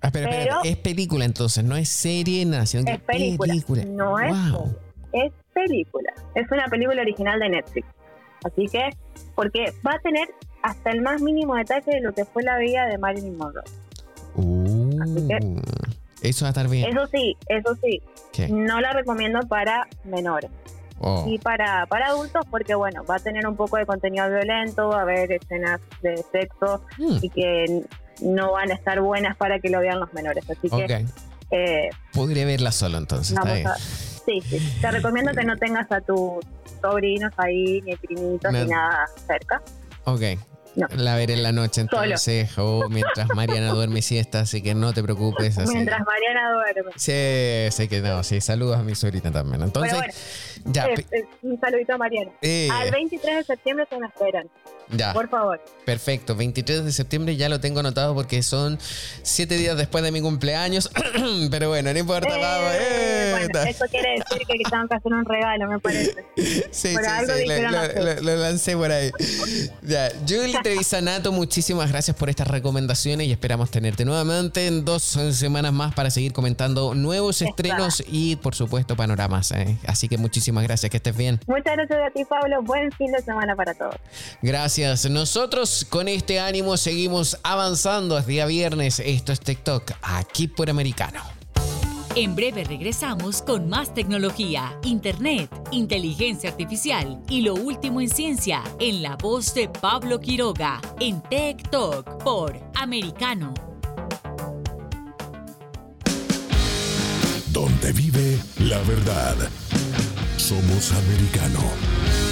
Ah, espera, espera, pero- es película entonces, no es serie, que es película, no es serie, es película. Es una película original de Netflix. Así que, porque va a tener hasta el más mínimo detalle de lo que fue la vida de Marilyn Monroe. Así que- Uh, eso va a estar bien. Eso sí, eso sí, ¿Qué? no la recomiendo para menores Oh. y para, para adultos porque, bueno, va a tener un poco de contenido violento, va a haber escenas de sexo Mm, y que no van a estar buenas para que lo vean los menores. Así que, eh, Podría verla solo entonces, está vamos bien. a... Sí, sí, te recomiendo que no tengas a tus sobrinos ahí, ni primitos, No. ni nada cerca. Ok. No. La veré en la noche entonces, o mientras Mariana duerme siesta, así que no te preocupes. Así. Mientras Mariana duerme. Sí, sé que no, sí, saludos a mi sobrina también. Entonces, bueno, ya, Es- es un saludito a Mariana. eh, Al 23 de septiembre se me esperan, ya, por favor. perfecto. 23 de septiembre ya lo tengo anotado porque son siete días después de mi cumpleaños, pero bueno, no importa, Eh, vamos. eh, bueno, eso quiere decir que tengo que hacer un regalo, me parece. Sí, Por sí, algo sí, lo lancé por ahí. Ya, Julie Trevisanato, muchísimas gracias por estas recomendaciones y esperamos tenerte nuevamente en dos semanas más para seguir comentando nuevos Está. estrenos y, por supuesto, panoramas. eh. Así que muchísimas gracias, que estés bien. Muchas gracias a ti, Pablo. Buen fin de semana para todos. Gracias. Nosotros con este ánimo seguimos avanzando. Es día viernes. Esto es TikTok, aquí por Americano. En breve regresamos con más tecnología, internet, inteligencia artificial y lo último en ciencia en la voz de Pablo Quiroga en Tech Talk por Americano. Donde vive la verdad. Somos americano.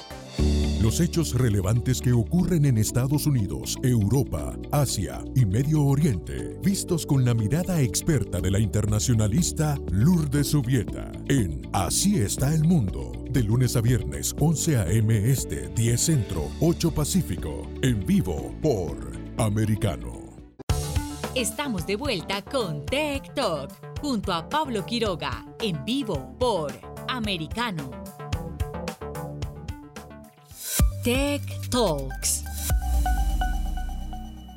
Los hechos relevantes que ocurren en Estados Unidos, Europa, Asia y Medio Oriente, vistos con la mirada experta de la internacionalista Lourdes Subieta, en Así está el mundo, de lunes a viernes, 11 a.m. Este, 10 Centro, 8 Pacífico, en vivo por Americano. Estamos de vuelta con Tech Talk, junto a Pablo Quiroga, en vivo por Americano. Tech Talks.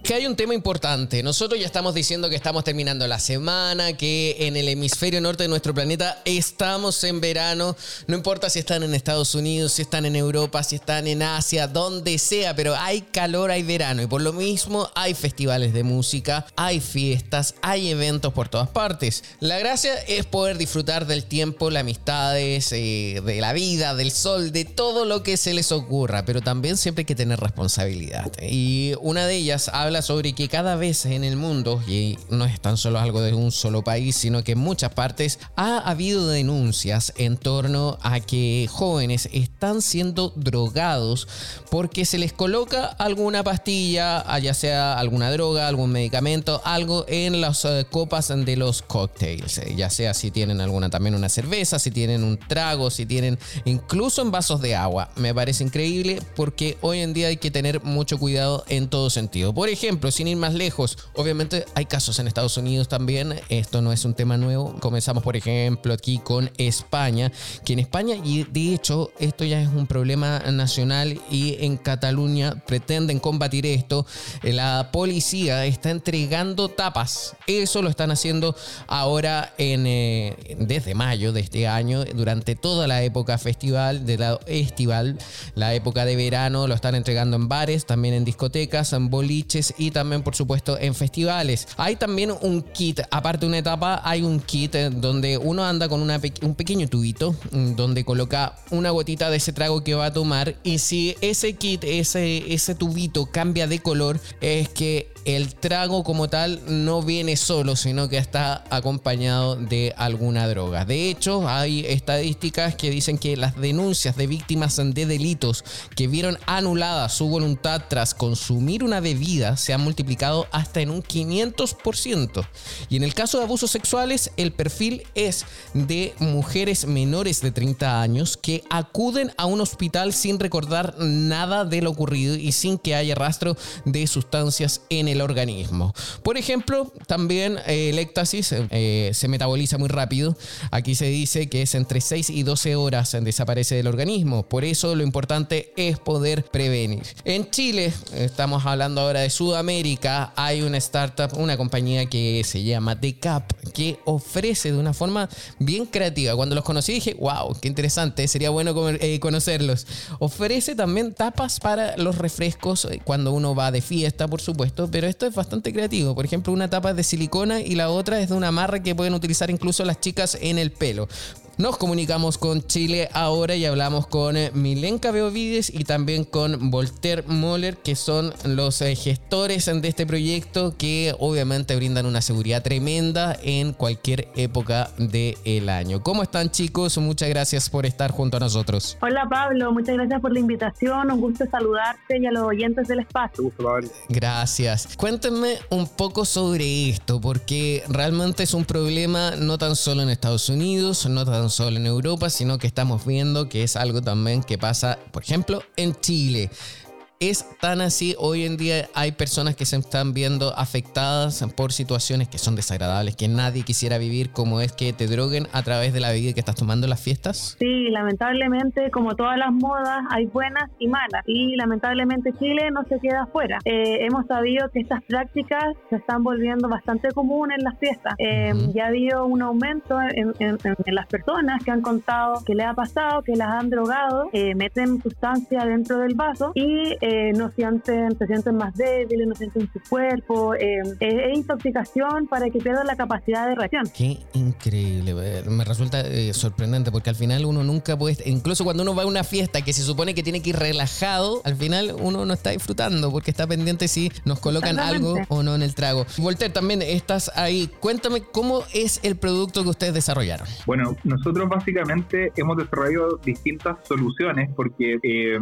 Que hay un tema importante. Nosotros ya estamos diciendo que estamos terminando la semana, que en el hemisferio norte de nuestro planeta estamos en verano. No importa si están en Estados Unidos, si están en Europa, si están en Asia, donde sea, pero hay calor, hay verano. Y por lo mismo hay festivales de música, hay fiestas, hay eventos por todas partes. La gracia es poder disfrutar del tiempo, las amistades, eh, de la vida, del sol, de todo lo que se les ocurra. Pero también siempre hay que tener responsabilidad. Y una de ellas habla sobre que cada vez en el mundo, y no es tan solo algo de un solo país, sino que en muchas partes ha habido denuncias en torno a que jóvenes están siendo drogados porque se les coloca alguna pastilla, ya sea alguna droga, algún medicamento, algo en las eh, copas de los cocktails, eh, ya sea si tienen alguna también una cerveza, si tienen un trago, si tienen incluso en vasos de agua. Me parece increíble porque hoy en día hay que tener mucho cuidado en todo sentido. Por ejemplo, sin ir más lejos, obviamente hay casos en Estados Unidos también, esto no es un tema nuevo, comenzamos por ejemplo aquí con España, que en España, y de hecho esto ya es un problema nacional y en Cataluña pretenden combatir esto, la policía está entregando tapas, eso lo están haciendo ahora eh, desde mayo de este año, durante toda la época festival, de la estival, la época de verano, lo están entregando en bares, también en discotecas, en boliches y también por supuesto en festivales. Hay también un kit, aparte de una etapa, hay un kit donde uno anda con un pequeño tubito mm, donde coloca una gotita de ese trago que va a tomar y si ese kit, ese, ese tubito cambia de color, es que el trago como tal no viene solo, sino que está acompañado de alguna droga. De hecho, hay estadísticas que dicen que las denuncias de víctimas de delitos que vieron anulada su voluntad tras consumir una bebida se han multiplicado hasta en un 500%. Y en el caso de abusos sexuales, el perfil es de mujeres menores de 30 años que acuden a un hospital sin recordar nada de lo ocurrido y sin que haya rastro de sustancias en el el organismo. Por ejemplo, también eh, el éxtasis eh, se metaboliza muy rápido. Aquí se dice que es entre 6 y 12 horas desaparece del organismo. Por eso lo importante es poder prevenir. En Chile, estamos hablando ahora de Sudamérica, hay una startup, una compañía que se llama Decap, que ofrece de una forma bien creativa. Cuando los conocí dije, wow, qué interesante, sería bueno eh, conocerlos. Ofrece también tapas para los refrescos cuando uno va de fiesta, por supuesto, esto es bastante creativo. Por ejemplo, una tapa es de silicona y la otra es de una amarra que pueden utilizar incluso las chicas en el pelo. Nos comunicamos con Chile ahora y hablamos con eh, Milenka Beovides y también con Voltaire Moller, que son los eh, gestores de este proyecto que obviamente brindan una seguridad tremenda en cualquier época del año. ¿Cómo están chicos? Muchas gracias por estar junto a nosotros. Hola Pablo, muchas gracias por la invitación. Un gusto saludarte y a los oyentes del espacio. Gracias. Cuéntenme un poco sobre esto, porque realmente es un problema no tan solo en Estados Unidos, no tan solo en Europa, sino que estamos viendo que es algo también que pasa, por ejemplo, en Chile es tan así. Hoy en día hay personas que se están viendo afectadas por situaciones que son desagradables, que nadie quisiera vivir, como es que te droguen a través de la bebida que estás tomando en las fiestas. Sí, lamentablemente, como todas las modas, hay buenas y malas. Y lamentablemente Chile no se queda afuera. Eh, hemos sabido que estas prácticas se están volviendo bastante comunes en las fiestas. Eh, ya ha habido un aumento en, las personas que han contado que le ha pasado, que las han drogado, eh, meten sustancia dentro del vaso y eh, no sienten, se sienten más débiles, no sienten su cuerpo. Eh, es intoxicación para que pierdan la capacidad de reacción. Qué increíble, me resulta sorprendente porque al final uno nunca puede, incluso cuando uno va a una fiesta que se supone que tiene que ir relajado, al final uno no está disfrutando porque está pendiente si nos colocan algo o no en el trago. Volter, también estás ahí. Cuéntame cómo es el producto que ustedes desarrollaron. Bueno, nosotros básicamente hemos desarrollado distintas soluciones porque eh,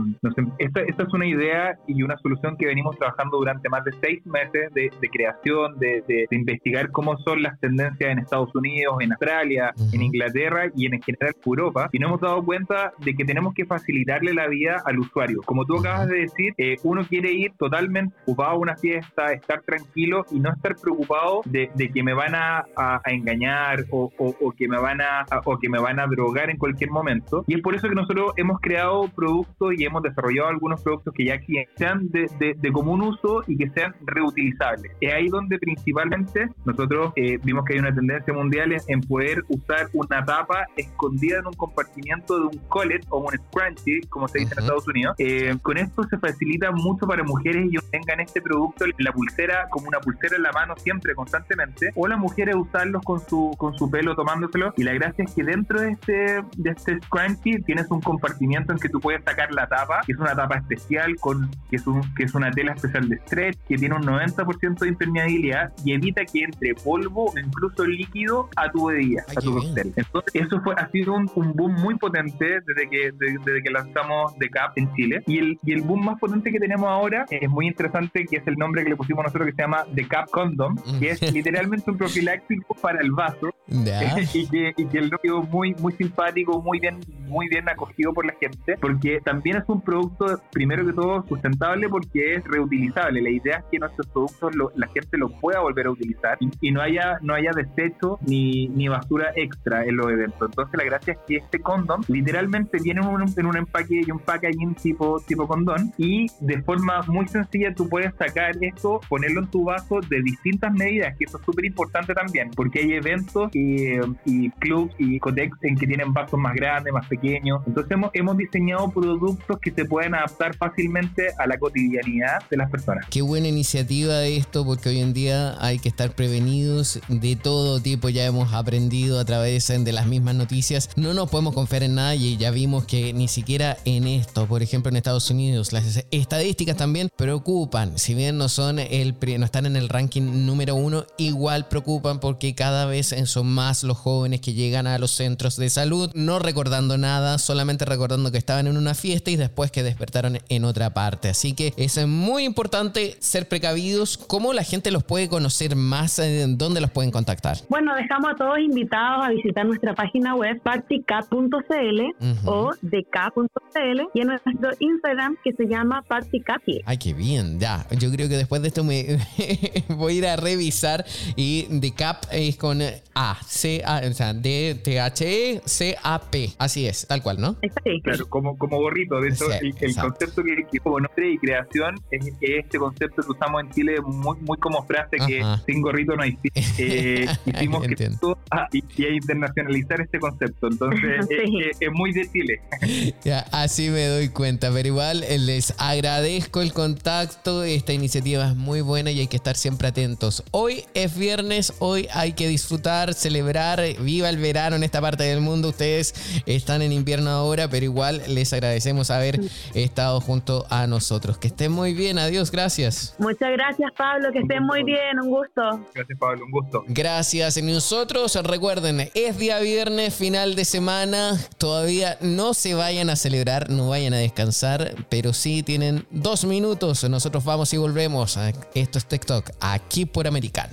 esta, esta, es una idea y una solución que venimos trabajando durante más de seis meses de, creación, de, de, investigar cómo son las tendencias en Estados Unidos, en Australia, en Inglaterra y en general Europa. Y nos hemos dado cuenta de que tenemos que facilitarle la vida al usuario. Como tú acabas de decir, eh, uno quiere ir totalmente ocupado a una fiesta, estar tranquilo y no estar preocupado de, que me van a, engañar o, que me van a, o que me van a drogar en cualquier momento. Y es por eso que nosotros hemos creado productos y hemos desarrollado algunos productos que ya sean de, de, común uso y que sean reutilizables. Es ahí donde principalmente nosotros eh, vimos que hay una tendencia mundial en, poder usar una tapa escondida en un compartimiento de un collet o un scrunchie, como se dice en Estados Unidos. Eh, con esto se facilita mucho para mujeres y tengan este producto en la pulsera como una pulsera en la mano siempre, constantemente, o las mujeres usarlos con su, con su pelo tomándoselo. Y la gracia es que dentro de este, de este scrunchie tienes un compartimiento en que tú puedes sacar la tapa, que es una tapa especial, con, que, es un, que es una tela especial de stretch, que tiene un 90% de impermeabilidad y evita que entre polvo o incluso líquido a tu bebida, a tu cóctel. Entonces, eso fue, ha sido un, boom muy potente desde que, desde, que lanzamos The Cap en Chile. Y el, y el boom más potente que tenemos ahora es muy interesante, que es el nombre que le pusimos nosotros que se llama The Cap Condom, que es literalmente un profiláctico para el vaso y, que, y que el quedó muy, muy simpático, muy bien, muy bien acogido por la gente, porque también es un producto, primero que todo, sustentable porque es reutilizable. La idea es que nuestros productos la gente los pueda volver a utilizar y, no haya no haya desecho ni, ni, basura extra en los eventos. Entonces la gracia es que este condom literalmente viene en un, en un empaque y un packaging tipo, tipo condón y de forma muy sencilla tú puedes sacar esto, ponerlo en tu vaso de distintas medidas, que eso es súper importante también, porque hay eventos y, y clubs y codex en que tienen vasos más grandes, más pequeños. Entonces hemos, hemos diseñado productos que se pueden adaptar fácilmente a la cotidianidad de las personas. Qué buena iniciativa esto, porque hoy en día hay que estar prevenidos de todo tipo. Ya hemos aprendido a través de las mismas noticias. No nos podemos confiar en nadie y ya vimos que ni siquiera en esto, por ejemplo en Estados Unidos, las estadísticas también preocupan. Si bien no son el no están en el ranking número uno, igual preocupan porque cada vez son más los jóvenes que llegan a los centros de salud, no recordando nada, solamente recordando que estaban en una fiesta y después que despertaron en otra parte. Así que es muy importante ser precavidos. ¿Cómo la gente los puede conocer más? Eh, ¿Dónde los pueden contactar? Bueno, dejamos a todos invitados a visitar nuestra página web partycat.cl o dk.cl y en nuestro Instagram que se llama partycat. Ay, qué bien, ya. Yo creo que después de esto me voy a ir a revisar y decap es con A, C, A, o sea, D, T, H, E, C, A, P. Así es, tal cual, ¿no? Claro, como, como gorrito. De hecho, el, concepto que, que conoce y creación es, este concepto que usamos en Chile muy, muy como frase que sin gorrito no hay eh, hicimos que todo, ah, y, y, internacionalizar este concepto. Entonces, es, muy de Chile. Ya, así me doy cuenta, pero igual eh, les agradezco el contacto. Esta iniciativa es muy buena y hay que estar siempre atentos. Hoy es viernes, hoy hay que disfrutar, celebrar. Viva el verano en esta parte del mundo. Ustedes están en invierno ahora, pero igual les agradecemos haber estado junto a nosotros. Que estén muy bien, adiós, gracias. Muchas gracias, Pablo, que estén muy bien, un gusto. Gracias, Pablo, un gusto. Gracias. Y nosotros, recuerden, es día viernes, final de semana. Todavía no se vayan a celebrar, no vayan a descansar, pero sí tienen dos minutos. Nosotros vamos y volvemos. Esto es TikTok, aquí por Americano.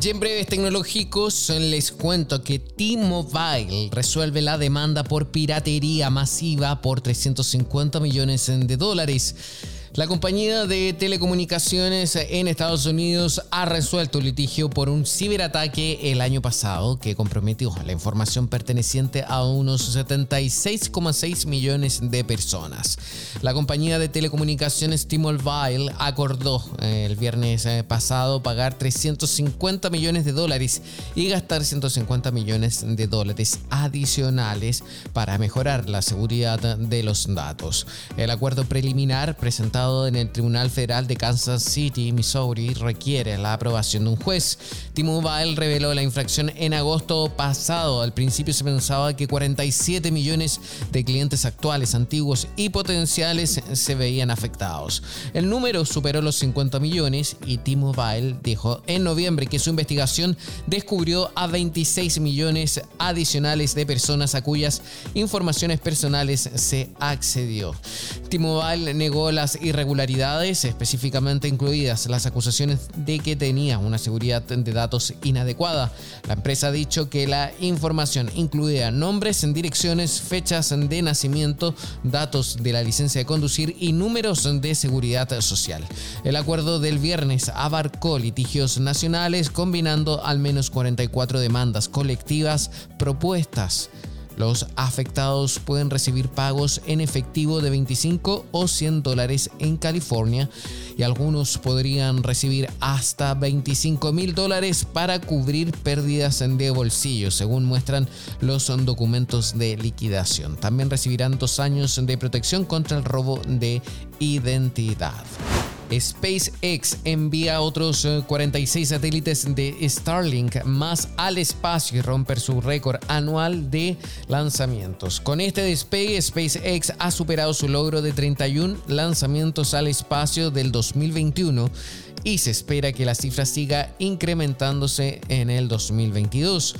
Y en breves tecnológicos les cuento que T-Mobile resuelve la demanda por piratería masiva por 350 millones de dólares. La compañía de telecomunicaciones en Estados Unidos ha resuelto un litigio por un ciberataque el año pasado que comprometió la información perteneciente a unos 76,6 millones de personas. La compañía de telecomunicaciones T-Mobile acordó eh, el viernes eh, pasado pagar 350 millones de dólares y gastar 150 millones de dólares adicionales para mejorar la seguridad de los datos. El acuerdo preliminar presentado en el Tribunal Federal de Kansas City, Missouri, requiere la aprobación de un juez. T-Mobile reveló la infracción en agosto pasado. Al principio se pensaba que 47 millones de clientes actuales, antiguos y potenciales se veían afectados. El número superó los 50 millones y T-Mobile dijo en noviembre que su investigación descubrió a 26 millones adicionales de personas a cuyas informaciones personales se accedió. T-Mobile negó las irregularidades irregularidades, específicamente incluidas las acusaciones de que tenía una seguridad de datos inadecuada. La empresa ha dicho que la información incluía nombres, direcciones, fechas de nacimiento, datos de la licencia de conducir y números de seguridad social. El acuerdo del viernes abarcó litigios nacionales combinando al menos 44 demandas colectivas propuestas. Los afectados pueden recibir pagos en efectivo de 25 o 100 dólares en California y algunos podrían recibir hasta 25 mil dólares para cubrir pérdidas de bolsillo, según muestran los documentos de liquidación. También recibirán dos años de protección contra el robo de identidad. SpaceX envía otros 46 eh, satélites de Starlink más al espacio y romper su récord anual de lanzamientos. Con este despegue, SpaceX ha superado su logro de 31 lanzamientos al espacio del 2021 y se espera que la cifra siga incrementándose en el 2022.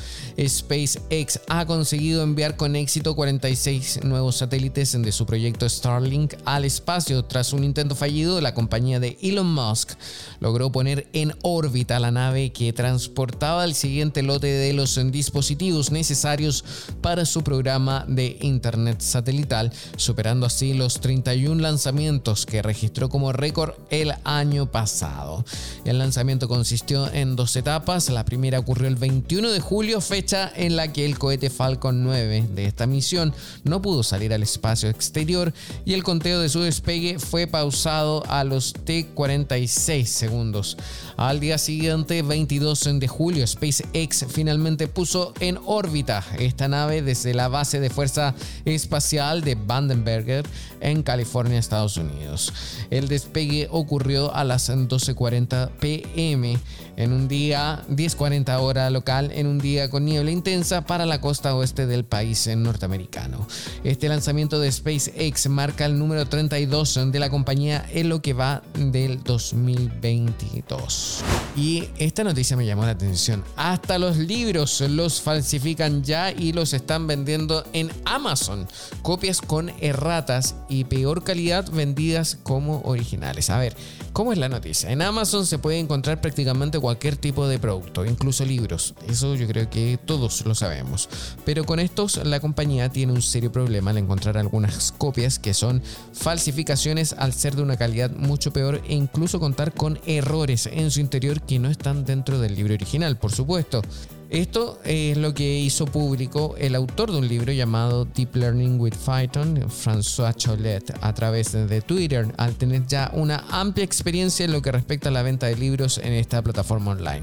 SpaceX ha conseguido enviar con éxito 46 nuevos satélites de su proyecto Starlink al espacio. Tras un intento fallido, la compañía de Elon Musk logró poner en órbita la nave que transportaba el siguiente lote de los dispositivos necesarios para su programa de Internet satelital, superando así los 31 lanzamientos que registró como récord el año pasado. El lanzamiento consistió en dos etapas. La primera ocurrió el 21 de julio, fecha en la que el cohete Falcon 9 de esta misión no pudo salir al espacio exterior y el conteo de su despegue fue pausado a los T46 segundos. Al día siguiente, 22 de julio, SpaceX finalmente puso en órbita esta nave desde la base de fuerza espacial de Vandenberger en California, Estados Unidos. El despegue ocurrió a las 12.40 40 pm en un día 10.40 hora local en un día con niebla intensa para la costa oeste del país norteamericano. Este lanzamiento de SpaceX marca el número 32 de la compañía en lo que va del 2022. Y esta noticia me llamó la atención. Hasta los libros los falsifican ya y los están vendiendo en Amazon. Copias con erratas y peor calidad vendidas como originales. A ver, ¿cómo es la noticia? En Amazon se puede encontrar prácticamente cualquier tipo de producto, incluso libros. Eso yo creo que todos lo sabemos. Pero con estos la compañía tiene un serio problema al encontrar algunas copias que son falsificaciones al ser de una calidad mucho peor e incluso contar con errores en su interior que no están dentro del libro original, por supuesto. Esto es lo que hizo público el autor de un libro llamado Deep Learning with Python, François Cholet, a través de Twitter, al tener ya una amplia experiencia en lo que respecta a la venta de libros en esta plataforma online.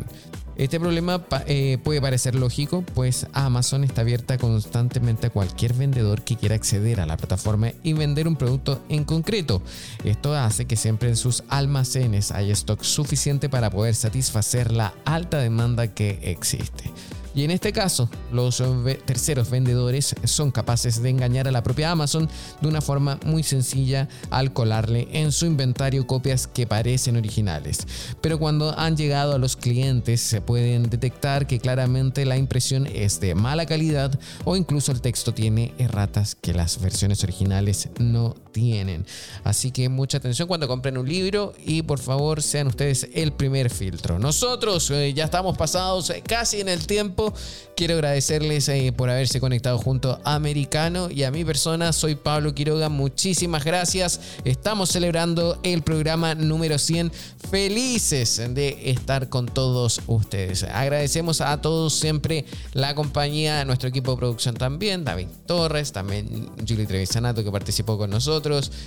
Este problema eh, puede parecer lógico, pues Amazon está abierta constantemente a cualquier vendedor que quiera acceder a la plataforma y vender un producto en concreto. Esto hace que siempre en sus almacenes haya stock suficiente para poder satisfacer la alta demanda que existe. Y en este caso, los terceros vendedores son capaces de engañar a la propia Amazon de una forma muy sencilla al colarle en su inventario copias que parecen originales. Pero cuando han llegado a los clientes se pueden detectar que claramente la impresión es de mala calidad o incluso el texto tiene erratas que las versiones originales no tienen. Así que mucha atención cuando compren un libro y por favor sean ustedes el primer filtro. Nosotros eh, ya estamos pasados eh, casi en el tiempo Quiero agradecerles eh, por haberse conectado junto a Americano y a mi persona. Soy Pablo Quiroga. Muchísimas gracias. Estamos celebrando el programa número 100. Felices de estar con todos ustedes. Agradecemos a todos siempre la compañía, nuestro equipo de producción también, David Torres, también Julie Trevisanato que participó con nosotros.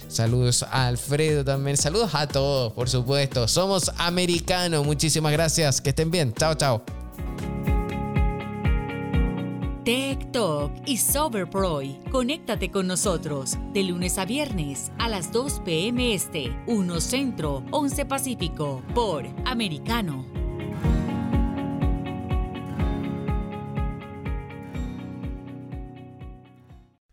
Saludos a Alfredo también. Saludos a todos, por supuesto. Somos Americano. Muchísimas gracias. Que estén bien. Chao, chao. Tech Talk y Soberproy. Conéctate con nosotros de lunes a viernes a las 2 p.m. Este, 1 Centro, 11 Pacífico, por Americano.